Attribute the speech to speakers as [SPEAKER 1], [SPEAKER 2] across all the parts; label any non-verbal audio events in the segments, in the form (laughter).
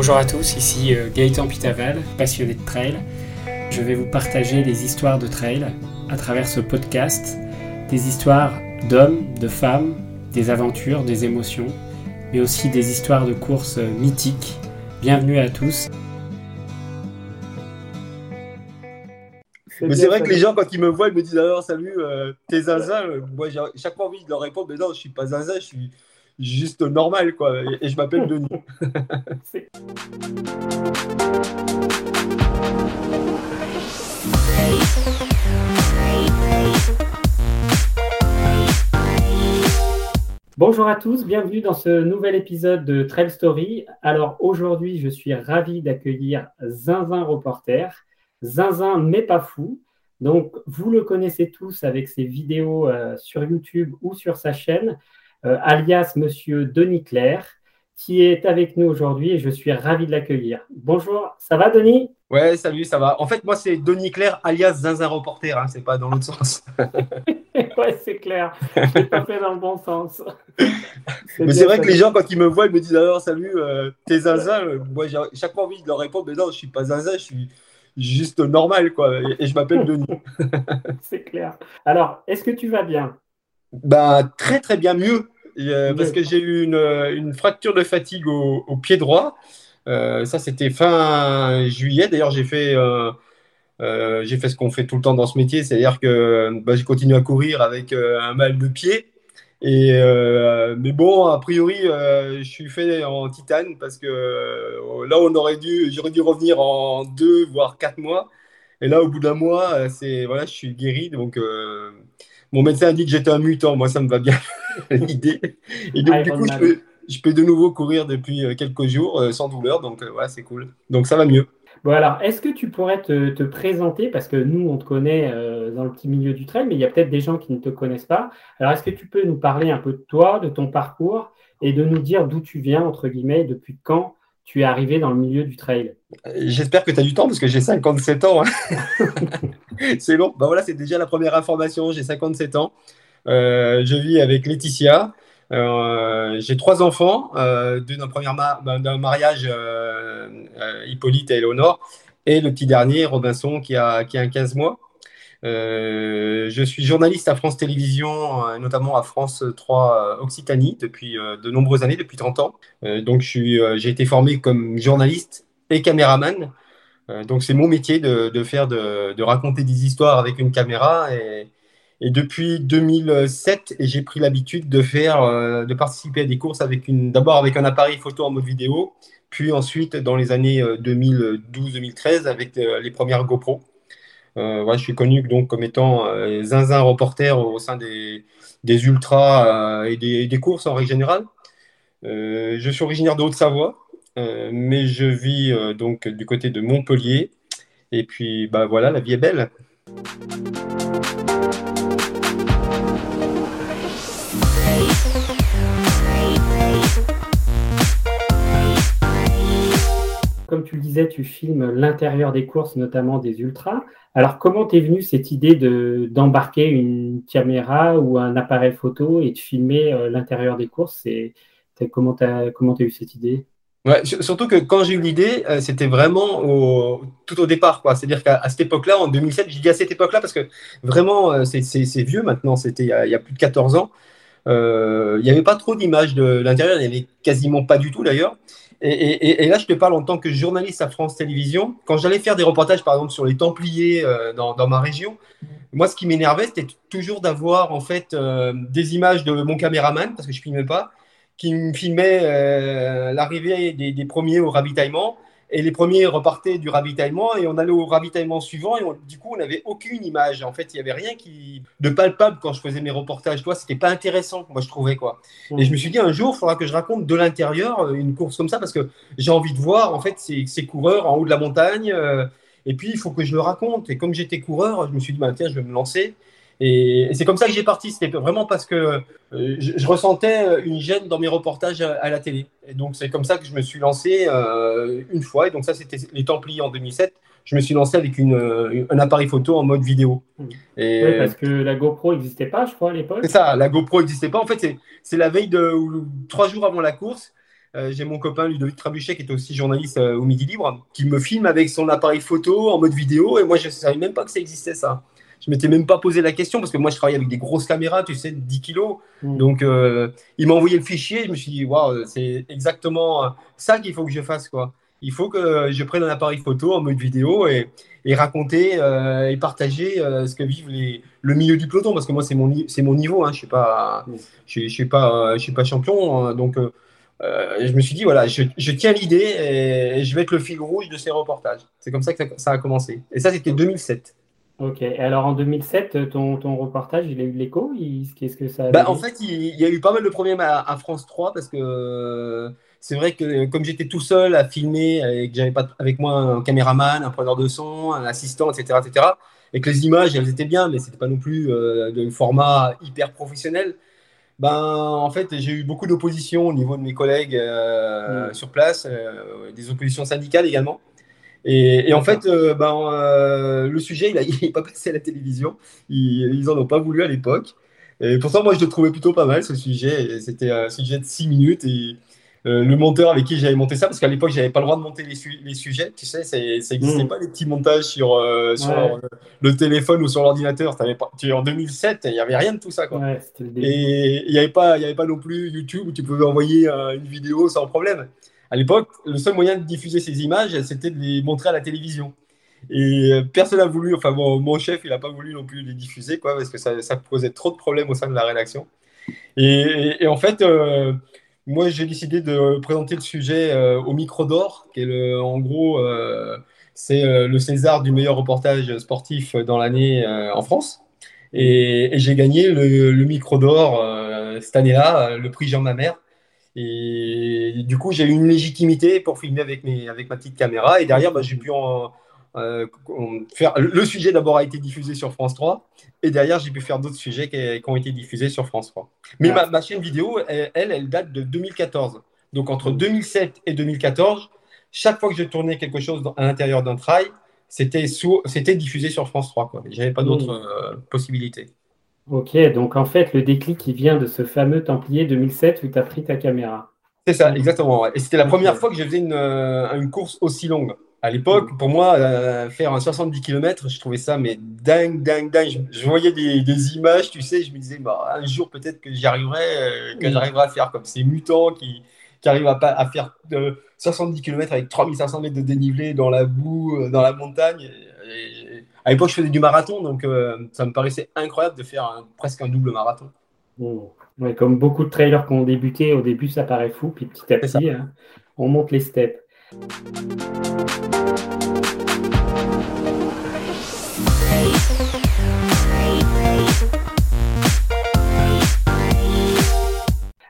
[SPEAKER 1] Bonjour à tous, ici euh, Gaëtan Pitaval, passionné de trail. Je vais vous partager des histoires de trail à travers ce podcast, des histoires d'hommes, de femmes, des aventures, des émotions, mais aussi des histoires de courses euh, mythiques. Bienvenue à tous.
[SPEAKER 2] Mais c'est vrai que les gens, quand ils me voient, ils me disent alors salut, euh, t'es zinzin. Moi, j'ai chaque fois envie de leur répondre, mais non, je suis pas zinzin, je suis juste normal, quoi. Et, je m'appelle Denis. (laughs)
[SPEAKER 1] Bonjour à tous, bienvenue dans ce nouvel épisode de Trail Story. Alors aujourd'hui, je suis ravi d'accueillir Zinzin Reporter. Zinzin mais pas fou. Donc vous le connaissez tous avec ses vidéos euh, sur YouTube ou sur sa chaîne. Euh, alias Monsieur Denis Claire, qui est avec nous aujourd'hui et je suis ravi de l'accueillir. Bonjour, ça va Denis?
[SPEAKER 2] Ouais, salut, ça va. En fait, moi, c'est Denis Claire, alias Zinzin Reporter, hein, c'est pas dans l'autre sens. (laughs)
[SPEAKER 1] ouais, c'est clair, c'est pas fait dans le bon sens.
[SPEAKER 2] Mais c'est vrai que les gens, quand ils me voient, ils me disent alors, salut, euh, t'es Zinzin. Moi, j'ai chaque fois envie de leur répondre, mais non, je suis pas Zinzin, je suis juste normal, quoi. Et, je m'appelle Denis. (laughs)
[SPEAKER 1] c'est clair. Alors, est-ce que tu vas bien?
[SPEAKER 2] Ben, très très bien mieux. Euh, parce que j'ai eu une, une, fracture de fatigue au, au pied droit. Euh, ça, c'était fin juillet. D'ailleurs, j'ai fait, euh, euh j'ai fait ce qu'on fait tout le temps dans ce métier, c'est-à-dire que bah, j'ai continué à courir avec un mal de pied. Et mais bon, a priori, je suis fait en titane parce que là, on aurait dû, j'aurais dû revenir en deux voire quatre mois. Et là, au bout d'un mois, c'est voilà, je suis guéri. Donc mon médecin a dit que j'étais un mutant. Moi, ça me va bien (laughs) l'idée. Et donc, du coup, je peux, de nouveau courir depuis euh, quelques jours euh, sans douleur. Donc, voilà, euh, c'est cool. Donc, ça va mieux.
[SPEAKER 1] Bon, alors, est-ce que tu pourrais te, présenter? Parce que nous, on te connaît dans le petit milieu du trail, mais il y a peut-être des gens qui ne te connaissent pas. Alors, est-ce que tu peux nous parler un peu de toi, de ton parcours et de nous dire d'où tu viens, entre guillemets, depuis quand tu es arrivé dans le milieu du trail
[SPEAKER 2] J'espère que tu as du temps parce que j'ai 57 ans. Hein. (laughs) c'est long. Ben voilà, c'est déjà la première information. J'ai 57 ans. Euh, je vis avec Laetitia. Euh, j'ai trois enfants, euh, d'un premier d'un mariage Hippolyte et Eleonore, et le petit dernier Robinson qui a, qui a 15 mois. Euh, je suis journaliste à France Télévisions, euh, notamment à France 3 euh, Occitanie, depuis de nombreuses années, depuis 30 ans. donc, j'ai été formé comme journaliste et caméraman. donc, c'est mon métier de, faire, de, raconter des histoires avec une caméra. Et, depuis 2007, j'ai pris l'habitude de faire, de participer à des courses d'abord avec un appareil photo en mode vidéo, puis ensuite dans les années 2012-2013 avec les premières GoPro. Euh, je suis connu donc comme étant euh, zinzin reporter au sein des, des ultras euh, et des, courses en règle générale. je suis originaire de Haute-Savoie, mais je vis donc du côté de Montpellier. Et puis, bah voilà, la vie est belle.
[SPEAKER 1] Comme tu le disais, tu filmes l'intérieur des courses, notamment des ultras. Alors, comment t'es venue cette idée de, d'embarquer une caméra ou un appareil photo et de filmer euh, l'intérieur des courses? C'est, Comment tu as comment eu cette idée?
[SPEAKER 2] Surtout que quand j'ai eu l'idée, euh, c'était vraiment tout au départ. Quoi. C'est-à-dire qu'à cette époque-là, en 2007, je dis à cette époque-là parce que vraiment, euh, c'est, vieux maintenant, c'était il y, a, il y, a, plus de 14 ans. il n'y avait pas trop d'images de l'intérieur, il n'y avait quasiment pas du tout d'ailleurs. Et, là, je te parle en tant que journaliste à France Télévisions. Quand j'allais faire des reportages, par exemple, sur les Templiers euh, dans, ma région, moi, ce qui m'énervait, c'était toujours d'avoir en fait euh, des images de mon caméraman, parce que je filmais pas, qui me filmait euh, l'arrivée des, premiers au ravitaillement et les premiers repartaient du ravitaillement et on allait au ravitaillement suivant et du coup on n'avait aucune image. En fait, il y avait rien qui de palpable quand je faisais mes reportages. Toi, c'était pas intéressant, moi je trouvais quoi. Et je me suis dit un jour, il faudra que je raconte de l'intérieur euh, une course comme ça parce que j'ai envie de voir en fait ces, ces, coureurs en haut de la montagne. Euh, et puis il faut que je le raconte. Et comme j'étais coureur, je me suis dit bah, tiens, je vais me lancer. Et, c'est comme ça que j'ai parti. C'était vraiment parce que euh, je, ressentais euh, une gêne dans mes reportages à, la télé. Et donc, c'est comme ça que je me suis lancé euh, une fois. Et donc, ça, c'était les Templiers en 2007. Je me suis lancé avec une, un appareil photo en mode vidéo.
[SPEAKER 1] Mmh. Et, oui, parce que la GoPro n'existait pas, je crois, à l'époque.
[SPEAKER 2] C'est ça, la GoPro n'existait pas. En fait, c'est la veille de trois jours avant la course. euh, j'ai mon copain Ludovic Trabuchet, qui est aussi journaliste euh, au Midi Libre, qui me filme avec son appareil photo en mode vidéo. Et moi, je ne savais même pas que ça existait, ça. Je m'étais même pas posé la question parce que moi, je travaille avec des grosses caméras, tu sais, de 10 kilos. Mm. Donc, euh, il m'a envoyé le fichier. Je me suis dit, waouh, c'est exactement ça qu'il faut que je fasse, quoi. Il faut que je prenne un appareil photo en mode vidéo et, et raconter et partager ce que vivent les, le milieu du peloton parce que moi c'est mon c'est mon niveau hein, je suis pas mm. je, je, suis pas je suis pas champion hein, donc euh, je me suis dit, voilà, je, tiens l'idée et, je vais être le fil rouge de ces reportages. C'est comme ça que ça, a commencé. Et ça, c'était 2007.
[SPEAKER 1] Ok. Et alors en 2007, ton, ton reportage, il a eu de l'écho? Qu'est-ce que ça
[SPEAKER 2] bah, En fait, il, y a eu pas mal de problèmes à, France 3 parce que c'est vrai que comme j'étais tout seul à filmer et que j'avais pas avec moi un caméraman, un preneur de son, un assistant, etc., etc., et que les images, elles étaient bien, mais c'était pas non plus euh, de format hyper professionnel ben, en fait, j'ai eu beaucoup d'opposition au niveau de mes collègues euh, mm. sur place, euh, des oppositions syndicales également. Et, en fait, euh, ben, le sujet, il n'est (laughs) pas passé à la télévision. Ils n'en ont pas voulu à l'époque. Et pourtant, moi, je le trouvais plutôt pas mal, ce sujet. C'était un sujet de 6 minutes. Et euh, le monteur avec qui j'avais monté ça, parce qu'à l'époque, j'avais pas le droit de monter les, sujets. Tu sais, ça n'existait mm. pas les petits montages sur, euh, le, téléphone ou sur l'ordinateur. En 2007, il n'y avait rien de tout ça. Quoi. Et il n'y avait, pas, avait pas non plus YouTube où tu pouvais envoyer euh, une vidéo sans problème. À l'époque, le seul moyen de diffuser ces images, c'était de les montrer à la télévision. Et personne n'a voulu, enfin mon chef, il n'a pas voulu non plus les diffuser, quoi, parce que ça, posait trop de problèmes au sein de la rédaction. Et, en fait, moi, j'ai décidé de présenter le sujet euh, au Micro d'Or, qui est le, en gros, euh, c'est euh, le César du meilleur reportage sportif dans l'année en France. Et, j'ai gagné le, Micro d'Or cette année-là, le prix Jean Mamère. Et du coup, j'ai eu une légitimité pour filmer avec, mes, avec ma petite caméra. Et derrière, bah, j'ai pu en, euh, faire, le sujet d'abord a été diffusé sur France 3 et derrière j'ai pu faire d'autres sujets qui, ont été diffusés sur France 3. Mais ma, chaîne vidéo, elle, elle, date de 2014. Donc entre 2007 et 2014, chaque fois que je tournais quelque chose à l'intérieur d'un trail, c'était diffusé sur France 3. J'avais pas d'autres euh, possibilités.
[SPEAKER 1] Ok, donc en fait le déclic qui vient de ce fameux Templier 2007 où tu as pris ta caméra.
[SPEAKER 2] C'est ça, exactement. Et c'était la première fois que je faisais une, euh, une course aussi longue. À l'époque, pour moi, euh, faire un 70 km, je trouvais ça mais dingue, dingue, dingue. Je, voyais des, images, tu sais, je me disais, bah, un jour peut-être que j'y arriverai, euh, que j'arriverai à faire comme ces mutants qui, qui arrivent à, à faire 70 km avec 3500 mètres de dénivelé dans la boue, dans la montagne. À l'époque, je faisais du marathon, donc ça me paraissait incroyable de faire presque un double marathon.
[SPEAKER 1] comme beaucoup de trailers qui ont débuté, au début ça paraît fou, puis petit à petit, hein, on monte les steps.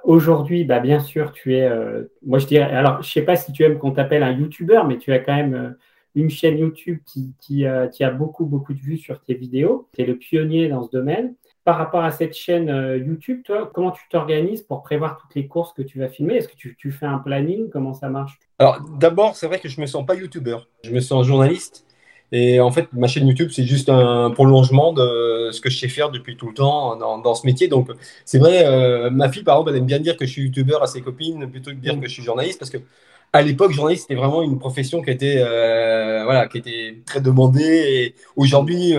[SPEAKER 1] Aujourd'hui, bah, bien sûr, tu es, euh, moi je dirais, alors je sais pas si tu aimes qu'on t'appelle un YouTuber, mais tu as quand même euh, une chaîne YouTube qui, qui, euh, qui, a beaucoup, beaucoup de vues sur tes vidéos. Tu es le pionnier dans ce domaine par rapport à cette chaîne euh, YouTube, toi, comment tu t'organises pour prévoir toutes les courses que tu vas filmer? Est-ce que tu, fais un planning? Comment ça marche?
[SPEAKER 2] Alors, d'abord, c'est vrai que je ne me sens pas YouTuber. Je me sens journaliste. Et en fait, ma chaîne YouTube, c'est juste un prolongement de ce que je sais faire depuis tout le temps dans, ce métier. Donc, c'est vrai, euh, ma fille, par exemple, elle aime bien dire que je suis YouTuber à ses copines plutôt que de dire que je suis journaliste parce que à l'époque, journaliste, c'était vraiment une profession qui était, euh, voilà, qui était très demandée. Et aujourd'hui,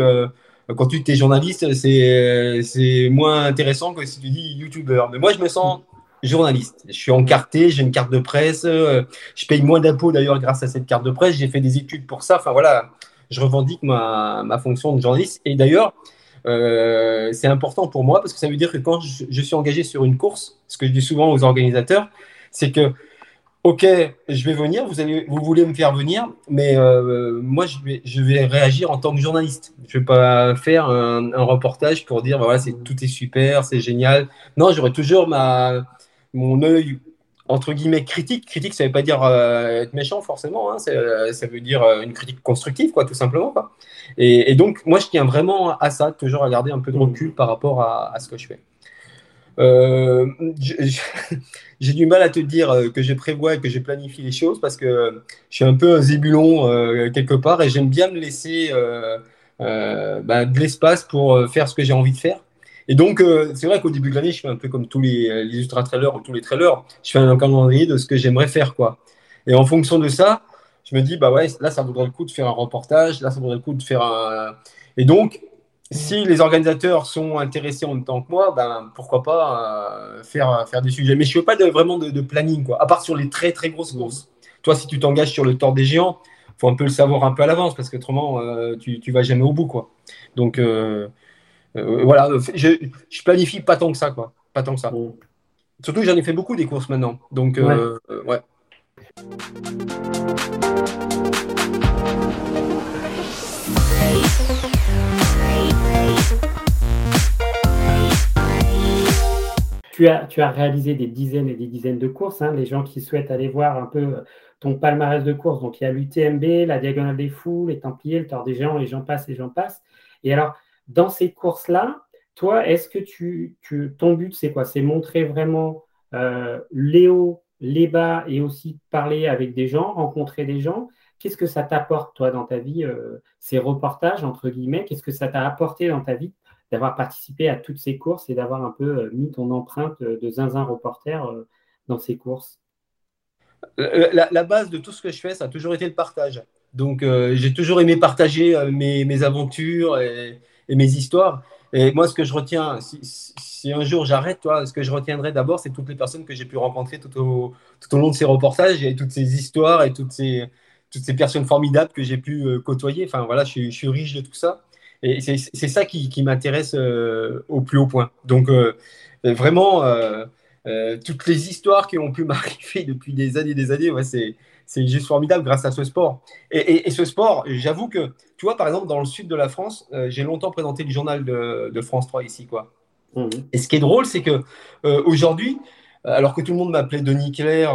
[SPEAKER 2] quand tu es journaliste, c'est moins intéressant que si tu dis youtubeur. Mais moi, je me sens journaliste. Je suis encarté, j'ai une carte de presse, je paye moins d'impôts d'ailleurs grâce à cette carte de presse, j'ai fait des études pour ça. Enfin voilà, je revendique ma, ma fonction de journaliste. Et d'ailleurs, euh, c'est important pour moi parce que ça veut dire que quand je, suis engagé sur une course, ce que je dis souvent aux organisateurs, c'est que Ok, je vais venir, vous, allez, vous voulez me faire venir, mais euh, moi, je vais, je vais réagir en tant que journaliste. Je ne vais pas faire un, reportage pour dire, voilà, c'est, tout est super, c'est génial. Non, j'aurai toujours ma, mon œil, entre guillemets, critique. Critique, ça ne veut pas dire euh, être méchant, forcément. Hein, euh, ça veut dire une critique constructive, quoi, tout simplement. Quoi. Et, donc, moi, je tiens vraiment à ça, toujours à garder un peu de recul par rapport à, à ce que je fais. Euh, (laughs) j'ai du mal à te dire euh, que je prévois et que je planifie les choses parce que je suis un peu un zébulon euh, quelque part et j'aime bien me laisser bah, de l'espace pour faire ce que j'ai envie de faire. Et donc, euh, c'est vrai qu'au début de l'année, je fais un peu comme tous les, les ultra-trailers ou tous les trailers, je fais un calendrier de ce que j'aimerais faire. quoi. Et en fonction de ça, je me dis, bah ouais, là, ça vaudrait le coup de faire un reportage, là, ça vaudrait le coup de faire un. Et donc, si les organisateurs sont intéressés en même temps que moi, ben, pourquoi pas euh, faire, faire des sujets. Mais je ne veux pas de, vraiment de, planning, quoi, à part sur les très, très grosses courses. Toi, si tu t'engages sur le tort des géants, il faut un peu le savoir un peu à l'avance, parce qu'autrement, euh, tu ne vas jamais au bout. Quoi. Donc, euh, voilà, je, je planifie pas tant que ça. Quoi. Pas tant que ça. Surtout, j'en ai fait beaucoup des courses maintenant. Donc, ouais.
[SPEAKER 1] Tu as, réalisé des dizaines et des dizaines de courses. Hein. les gens qui souhaitent aller voir un peu ton palmarès de courses, donc il y a l'UTMB, la Diagonale des Fous, les Templiers, le Tour des Géants, et j'en passe et j'en passe. Et alors, dans ces courses-là, toi, est-ce que tu, tu, ton but, c'est quoi? C'est montrer vraiment euh, les hauts, les bas et aussi parler avec des gens, rencontrer des gens? Qu'est-ce que ça t'apporte, toi, dans ta vie, euh, ces reportages, entre guillemets? Qu'est-ce que ça t'a apporté dans ta vie d'avoir participé à toutes ces courses et d'avoir un peu euh, mis ton empreinte de zinzin reporter euh, dans ces courses
[SPEAKER 2] la, base de tout ce que je fais, ça a toujours été le partage. Donc, j'ai toujours aimé partager mes, aventures et, mes histoires. Et moi, ce que je retiens, si, un jour j'arrête, toi, ce que je retiendrai d'abord, c'est toutes les personnes que j'ai pu rencontrer tout au, long de ces reportages et toutes ces histoires et toutes ces, personnes formidables que j'ai pu euh, côtoyer. Enfin, voilà, je, suis riche de tout ça. Et c'est ça qui, qui m'intéresse euh, au plus haut point. Donc, euh, vraiment, toutes les histoires qui ont pu (laughs) m'arriver depuis des années et des années, ouais, c'est juste formidable grâce à ce sport. Et, et, ce sport, j'avoue que, tu vois, par exemple, dans le sud de la France, j'ai longtemps présenté le journal de, de France 3 ici, quoi. Mmh. Et ce qui est drôle, c'est que aujourd'hui, alors que tout le monde m'appelait Denis Claire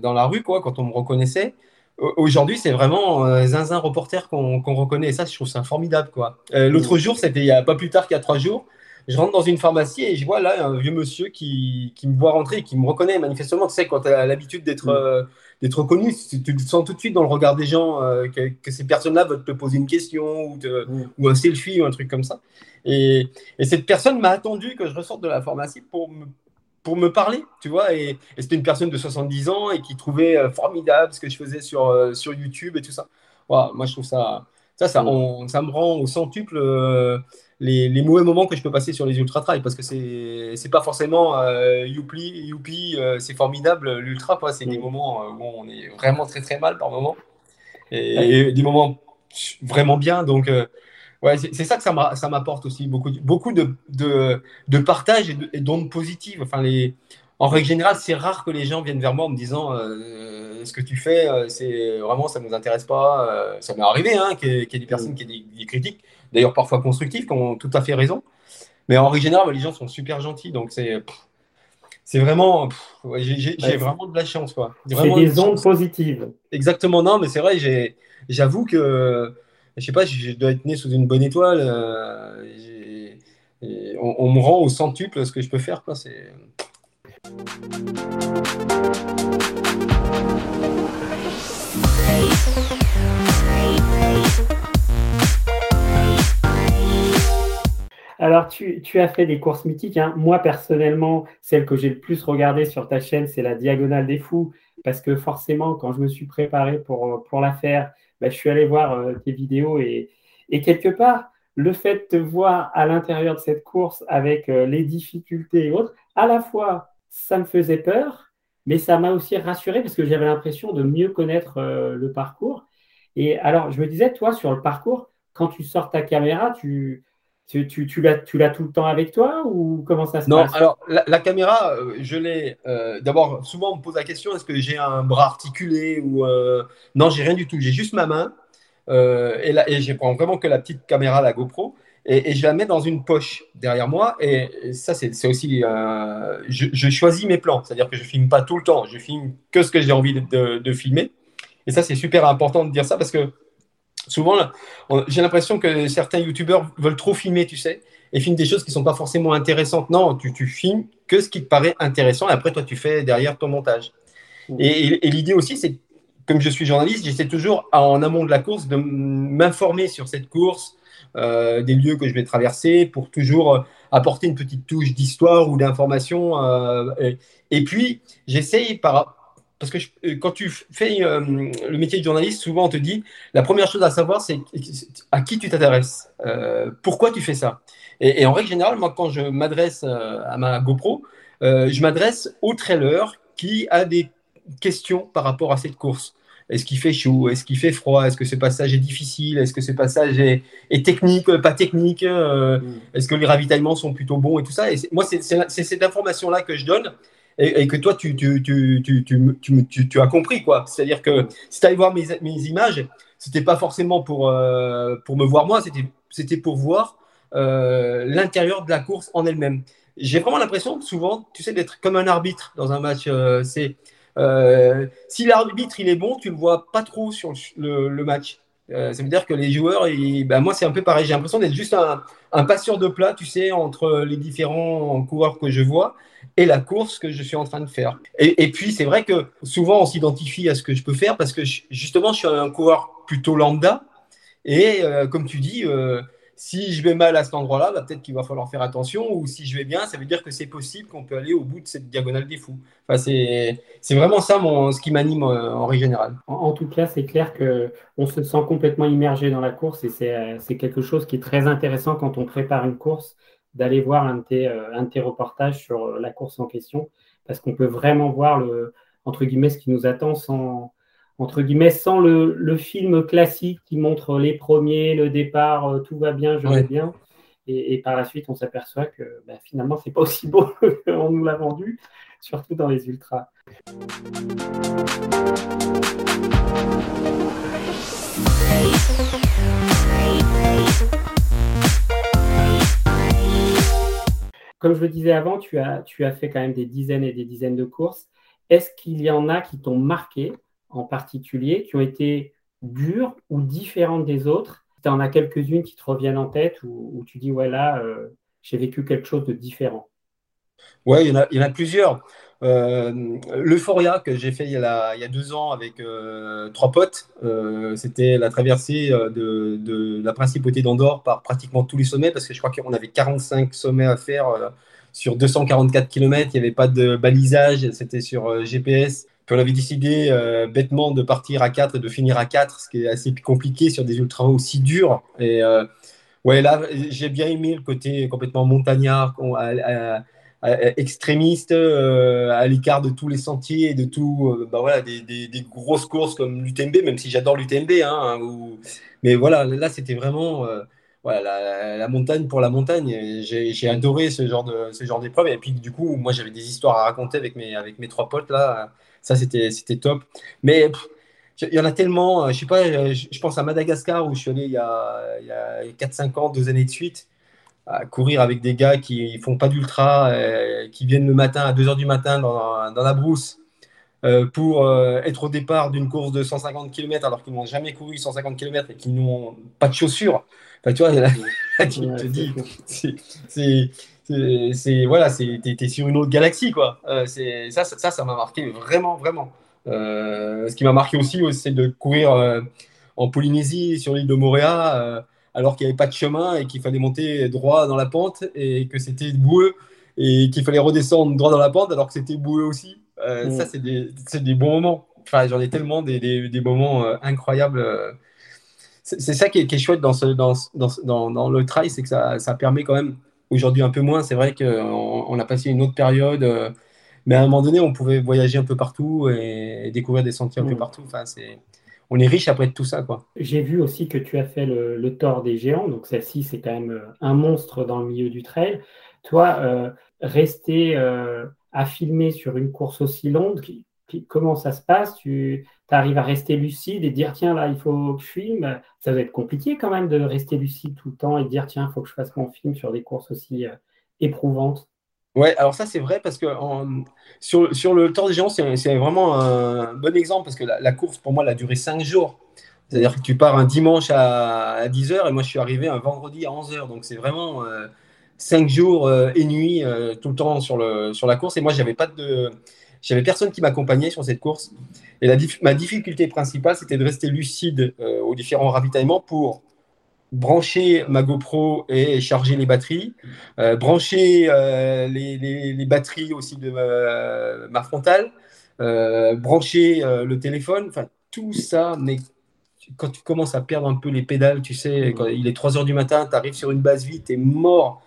[SPEAKER 2] dans la rue, quoi, quand on me reconnaissait, Aujourd'hui, c'est vraiment euh, Zinzin reporter qu'on reconnaît. Et ça, je trouve ça formidable. quoi. Euh, l'autre jour, c'était il y a pas plus tard qu'il y a trois jours. Je rentre dans une pharmacie et je vois là un vieux monsieur qui, qui me voit rentrer et qui me reconnaît manifestement. Tu sais, quand tu as l'habitude d'être mm. euh, reconnu, tu, te sens tout de suite dans le regard des gens que, que, ces personnes-là veulent te poser une question ou, mm. ou, un selfie ou un truc comme ça. Et, et cette personne m'a attendu que je ressorte de la pharmacie pour me pour me parler, tu vois. Et, c'était une personne de 70 ans et qui trouvait euh, formidable ce que je faisais sur, euh, sur YouTube et tout ça. moi, je trouve ça, ça, ça, mm. ça me rend au centuple euh, les, les, mauvais moments que je peux passer sur les ultra trails parce que c'est, c'est pas forcément youpi, youpi, c'est formidable l'ultra, c'est des mm. moments où on est vraiment très très mal par moments et, des moments vraiment bien. Donc, Ouais, c'est ça que ça m'apporte aussi, beaucoup, beaucoup de, de, de partage et d'ondes positives. Enfin, les, en règle générale, c'est rare que les gens viennent vers moi en me disant euh, ce que tu fais, euh, c'est vraiment ça ne nous intéresse pas. Euh, ça m'est arrivé hein, qu'il y, ait des personnes qui aient des, critiques, d'ailleurs parfois constructives, qui ont tout à fait raison. Mais en règle générale, les gens sont super gentils, donc c'est c'est vraiment, j'ai vraiment de la chance quoi.
[SPEAKER 1] C'est des ondes positives.
[SPEAKER 2] Exactement, non, mais c'est vrai, j'avoue que je sais pas, je dois être né sous une bonne étoile. Euh, on, me rend au centuple ce que je peux faire. Quoi,
[SPEAKER 1] Alors, tu, as fait des courses mythiques. Hein. Moi, personnellement, celle que j'ai le plus regardée sur ta chaîne, c'est la Diagonale des Fous. Parce que forcément, quand je me suis préparé pour, pour la faire, bah, je suis allé voir euh, tes vidéos et, quelque part, le fait de te voir à l'intérieur de cette course avec euh, les difficultés et autres, à la fois, ça me faisait peur, mais ça m'a aussi rassuré parce que j'avais l'impression de mieux connaître euh, le parcours. Et alors, je me disais, toi, sur le parcours, quand tu sors ta caméra, tu, tu, tu, tu l'as tout le temps avec toi ou comment ça se
[SPEAKER 2] non,
[SPEAKER 1] passe?
[SPEAKER 2] Non, alors la, caméra, euh, je l'ai. Euh, d'abord, souvent on me pose la question est-ce que j'ai un bras articulé ou euh... Non, j'ai rien du tout. J'ai juste ma main euh, et, là, et je prends vraiment que la petite caméra, la GoPro, et, et je la mets dans une poche derrière moi. Et, ça, c'est aussi. Je, je, choisis mes plans, c'est-à-dire que je filme pas tout le temps. Je filme que ce que j'ai envie de, de, de filmer. Et ça, c'est super important de dire ça parce que souvent, j'ai l'impression que certains youtubeurs veulent trop filmer, tu sais, et filment des choses qui ne sont pas forcément intéressantes. Non, tu, tu filmes que ce qui te paraît intéressant, et après, toi, tu fais derrière ton montage. Mmh. Et, l'idée aussi, c'est, comme je suis journaliste, j'essaie toujours, en amont de la course, de m'informer sur cette course, euh, des lieux que je vais traverser, pour toujours apporter une petite touche d'histoire ou d'information. Et, et, puis, j'essaye par parce que euh, quand tu fais euh, le métier de journaliste, souvent on te dit la première chose à savoir, c'est à qui tu t'intéresses, euh, pourquoi tu fais ça? Et, en règle générale, moi, quand je m'adresse à ma GoPro, je m'adresse au trailer qui a des questions par rapport à cette course. Est-ce qu'il fait chaud? Est-ce qu'il fait froid? Est-ce que ce passage est difficile? Est-ce que ce passage est, technique, pas technique mm. Est-ce que les ravitaillements sont plutôt bons et tout ça? Et moi, c'est cette information-là que je donne et, que toi, tu, tu, tu, tu, as compris. quoi. C'est-à-dire que si tu allais voir mes, mes images, c'était pas forcément pour, euh, pour me voir moi, c'était pour voir euh, l'intérieur de la course en elle-même. J'ai vraiment l'impression souvent, tu sais, d'être comme un arbitre dans un match. Euh, c'est si l'arbitre il est bon, tu le vois pas trop sur le match. Ça veut dire que les joueurs, ben moi c'est un peu pareil. J'ai l'impression d'être juste un, un passeur de plat, tu sais, entre les différents coureurs que je vois et la course que je suis en train de faire. Et, puis, c'est vrai que souvent, on s'identifie à ce que je peux faire parce que justement, je suis un coureur plutôt lambda. Et euh, comme tu dis, euh, si je vais mal à cet endroit-là, bah, peut-être qu'il va falloir faire attention. Ou si je vais bien, ça veut dire que c'est possible qu'on peut aller au bout de cette diagonale des fous. C'est vraiment ça mon, ce qui m'anime euh, en règle générale.
[SPEAKER 1] En, tout cas, c'est clair qu'on se sent complètement immergé dans la course et c'est quelque chose qui est très intéressant quand on prépare une course d'aller voir un de, tes, euh, un reportages sur euh, la course en question, parce qu'on peut vraiment voir le, entre guillemets, ce qui nous attend sans, entre guillemets, sans le, le film classique qui montre les premiers, le départ, euh, tout va bien, je vais bien. Et, et, par la suite, on s'aperçoit que bah, finalement, c'est pas aussi beau (laughs) qu'on nous l'a vendu, surtout dans les ultras. Comme je le disais avant, tu as, tu as fait quand même des dizaines et des dizaines de courses. Est-ce qu'il y en a qui t'ont marqué? En particulier, qui ont été dures ou différentes des autres Tu en as quelques-unes qui te reviennent en tête où, tu dis, ouais, là, euh, j'ai vécu quelque chose de différent
[SPEAKER 2] Oui, il, y en a plusieurs. Euh, L'Euphoria que j'ai fait il y, a, il y, a, deux ans avec euh, trois potes, euh, c'était la traversée de, de la principauté d'Andorre par pratiquement tous les sommets, parce que je crois qu'on avait 45 sommets à faire sur 244 km, il n'y avait pas de balisage, c'était sur GPS. Puis on avait décidé bêtement de partir à 4 et de finir à 4, ce qui est assez compliqué sur des ultras aussi durs. Et ouais, là, j'ai bien aimé le côté complètement montagnard, euh, extrémiste, euh, à l'écart de tous les sentiers et de tout, euh, bah voilà, des, grosses courses comme l'UTMB, même si j'adore l'UTMB. Hein, mais voilà, là, c'était vraiment voilà, la, montagne pour la montagne. J'ai adoré ce genre de d'épreuve. Et puis, du coup, moi, j'avais des histoires à raconter avec mes, avec mes trois potes là. Ça, c'était top. Mais il y en a tellement. Je sais pas, je, pense à Madagascar où je suis allé il y a, a 4-5 ans, deux années de suite à courir avec des gars qui font pas d'ultra, euh, qui viennent le matin à 2h du matin dans, dans la brousse euh, pour euh, être au départ d'une course de 150 km alors qu'ils n'ont jamais couru 150 km et qu'ils n'ont pas de chaussures. Enfin, tu vois, là, (laughs) tu te dis, c'est voilà, c'est es, sur une autre galaxie quoi. c'est ça, ça, ça m'a marqué vraiment, vraiment. ce qui m'a marqué aussi, c'est de courir en Polynésie sur l'île de Moréa alors qu'il n'y avait pas de chemin et qu'il fallait monter droit dans la pente et que c'était boueux et qu'il fallait redescendre droit dans la pente alors que c'était boueux aussi. Euh, mm. Ça, c'est des, des, bons moments. Enfin, j'en ai tellement des, des, des moments euh, incroyables. C'est ça qui est, qui est, chouette dans, ce, dans, dans, dans, le trail, c'est que ça, ça, permet quand même, aujourd'hui un peu moins, c'est vrai qu'on on a passé une autre période, euh, mais à un moment donné, on pouvait voyager un peu partout et, découvrir des sentiers un peu mm. partout. Enfin, c'est on est riche après de tout ça. quoi.
[SPEAKER 1] J'ai vu aussi que tu as fait le, le Thor des géants, donc celle-ci, c'est quand même euh, un monstre dans le milieu du trail. Toi, euh, rester euh, à filmer sur une course aussi longue, comment ça se passe? Tu arrives à rester lucide et dire tiens, là, il faut que je filme. Ça va être compliqué quand même de rester lucide tout le temps et dire tiens, il faut que je fasse mon film sur des courses aussi éprouvantes.
[SPEAKER 2] Ouais, alors ça c'est vrai parce que sur, sur, le Tour des Géants, c'est vraiment un bon exemple parce que la, course pour moi elle a duré 5 jours. C'est-à-dire que tu pars un dimanche à, 10h et moi je suis arrivé un vendredi à 11h. Donc c'est vraiment 5 euh, jours euh, et nuit euh, tout le temps sur, le, sur la course. Et moi j'avais pas de. J'avais personne qui m'accompagnait sur cette course. Et la, ma difficulté principale, c'était de rester lucide aux différents ravitaillements pour brancher ma GoPro et charger les batteries, euh, brancher euh, les, les, batteries aussi de ma, frontale, brancher le téléphone, enfin tout ça, mais quand tu commences à perdre un peu les pédales, tu sais, quand il est 3 heures du matin, tu arrives sur une base vide, tu es mort.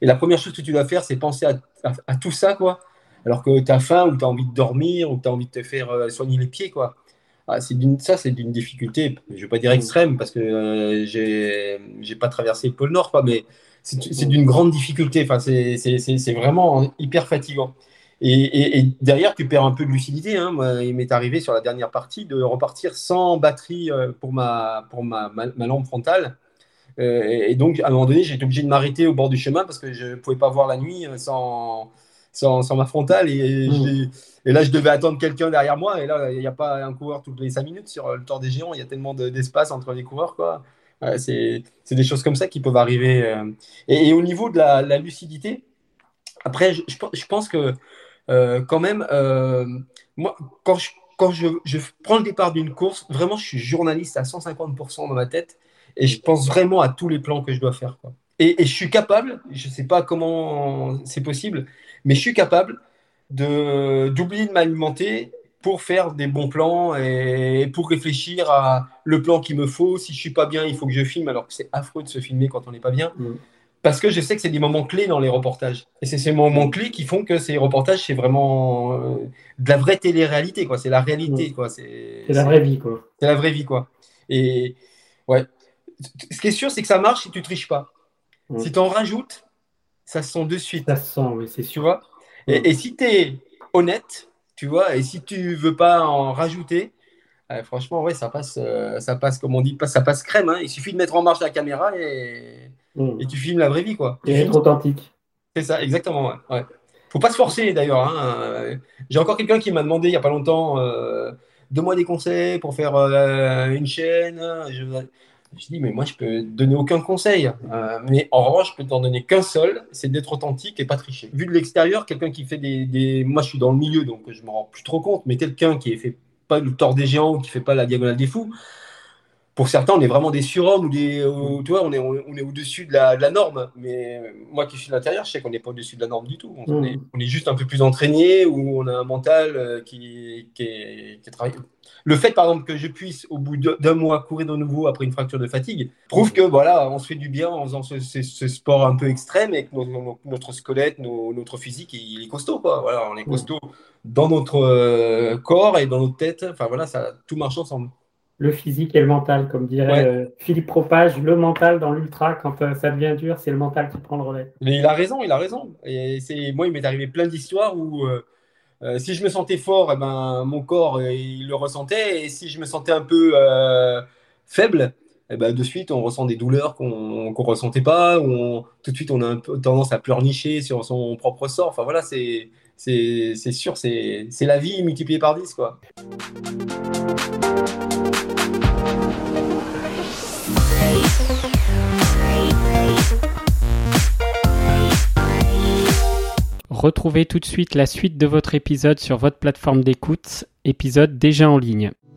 [SPEAKER 2] Et la première chose que tu dois faire, c'est penser à, à, tout ça, quoi. Alors que tu as faim ou tu as envie de dormir ou tu as envie de te faire soigner les pieds, quoi. Ah, ça, c'est d'une difficulté, je ne vais pas dire extrême, parce que euh, je n'ai pas traversé le pôle Nord, quoi, mais c'est d'une grande difficulté. Enfin, c'est vraiment hyper fatigant. Et, derrière, tu perds un peu de lucidité. Hein. il m'est arrivé sur la dernière partie de repartir sans batterie euh, pour ma, pour ma, ma, lampe frontale. Euh, et donc, à un moment donné, j'ai été obligé de m'arrêter au bord du chemin parce que je ne pouvais pas voir la nuit sans, sans, ma frontale. Et, mmh. et, là, je devais attendre quelqu'un derrière moi. Et là, il n'y a pas un coureur toutes les 5 minutes sur le Tour des Géants. Il y a tellement d'espace entre les coureurs. quoi. c'est des choses comme ça qui peuvent arriver. Euh. Et, au niveau de la, lucidité, après, je, je, pense que euh, quand même, euh, moi, quand je, quand je, je prends le départ d'une course, vraiment, je suis journaliste à 150% dans ma tête. Et je pense vraiment à tous les plans que je dois faire. Quoi. Et, et, je suis capable, je ne sais pas comment c'est possible, mais je suis capable d'oublier de, m'alimenter pour faire des bons plans et pour réfléchir à le plan qu'il me faut. Si je suis pas bien, il faut que je filme, alors que c'est affreux de se filmer quand on n'est pas bien. Mm. Parce que je sais que c'est des moments clés dans les reportages. Et c'est ces moments clés qui font que ces reportages, c'est vraiment euh, de la vraie télé-réalité. C'est la réalité.
[SPEAKER 1] Mm. C'est la vraie vie. quoi.
[SPEAKER 2] C'est la vraie vie. quoi. Et ouais. Ce qui est sûr, c'est que ça marche si tu triches pas. Mm. Si tu en rajoutes, ça se sent de suite.
[SPEAKER 1] Ça se sent, oui, c'est sûr.
[SPEAKER 2] Tu vois? Et, si tu es honnête, tu vois, et si tu veux pas en rajouter, euh, franchement, ouais, ça passe, euh, ça passe, comme on dit, ça passe crème. Hein. Il suffit de mettre en marche la caméra et, mm. et tu filmes la vraie vie, quoi.
[SPEAKER 1] Et être authentique.
[SPEAKER 2] C'est ça, exactement. Ouais. ouais. Faut pas se forcer d'ailleurs. Hein. J'ai encore quelqu'un qui m'a demandé il y a pas longtemps, euh, deux des conseils pour faire euh, une chaîne. Je, je dis, mais moi, je peux donner aucun conseil. Euh, mais en revanche, je peux t'en donner qu'un seul, c'est d'être authentique et pas tricher. Vu de l'extérieur, quelqu'un qui fait des, Moi, je suis dans le milieu, donc je me rends plus trop compte, mais quelqu'un qui fait pas le tort des géants qui fait pas la diagonale des fous, pour certains, on est vraiment des surhommes ou des, tu vois, on est, on est au-dessus de la, de la, norme. Mais moi qui suis de l'intérieur, je sais qu'on n'est pas au-dessus de la norme du tout. On, mm. est, on, est, juste un peu plus entraîné ou on a un mental euh, qui, qui, est, qui est travaillé. Le fait, par exemple, que je puisse, au bout d'un mois, courir de nouveau après une fracture de fatigue, prouve que voilà, on se fait du bien en faisant ce, ce, sport un peu extrême et que notre, squelette, notre physique, il est costaud. Quoi. Voilà, on est costaud dans notre euh, corps et dans notre tête. Enfin voilà, ça, tout marche ensemble
[SPEAKER 1] le physique et le mental, comme dirait euh, Philippe Propage, le mental dans l'ultra, quand euh, ça devient dur, c'est le mental qui prend le relais.
[SPEAKER 2] Mais il a raison, il a raison. Et c'est moi, il m'est arrivé plein d'histoires où euh, si je me sentais fort, eh ben, mon corps il le ressentait, et si je me sentais un peu faible, eh ben, de suite on ressent des douleurs qu'on ne ressentait pas, ou tout de suite on a un peu tendance à pleurnicher sur son propre sort. Enfin voilà, c'est sûr, c'est la vie multipliée par 10 quoi.
[SPEAKER 1] Retrouvez tout de suite la suite de votre épisode sur votre plateforme d'écoute, épisode déjà en ligne.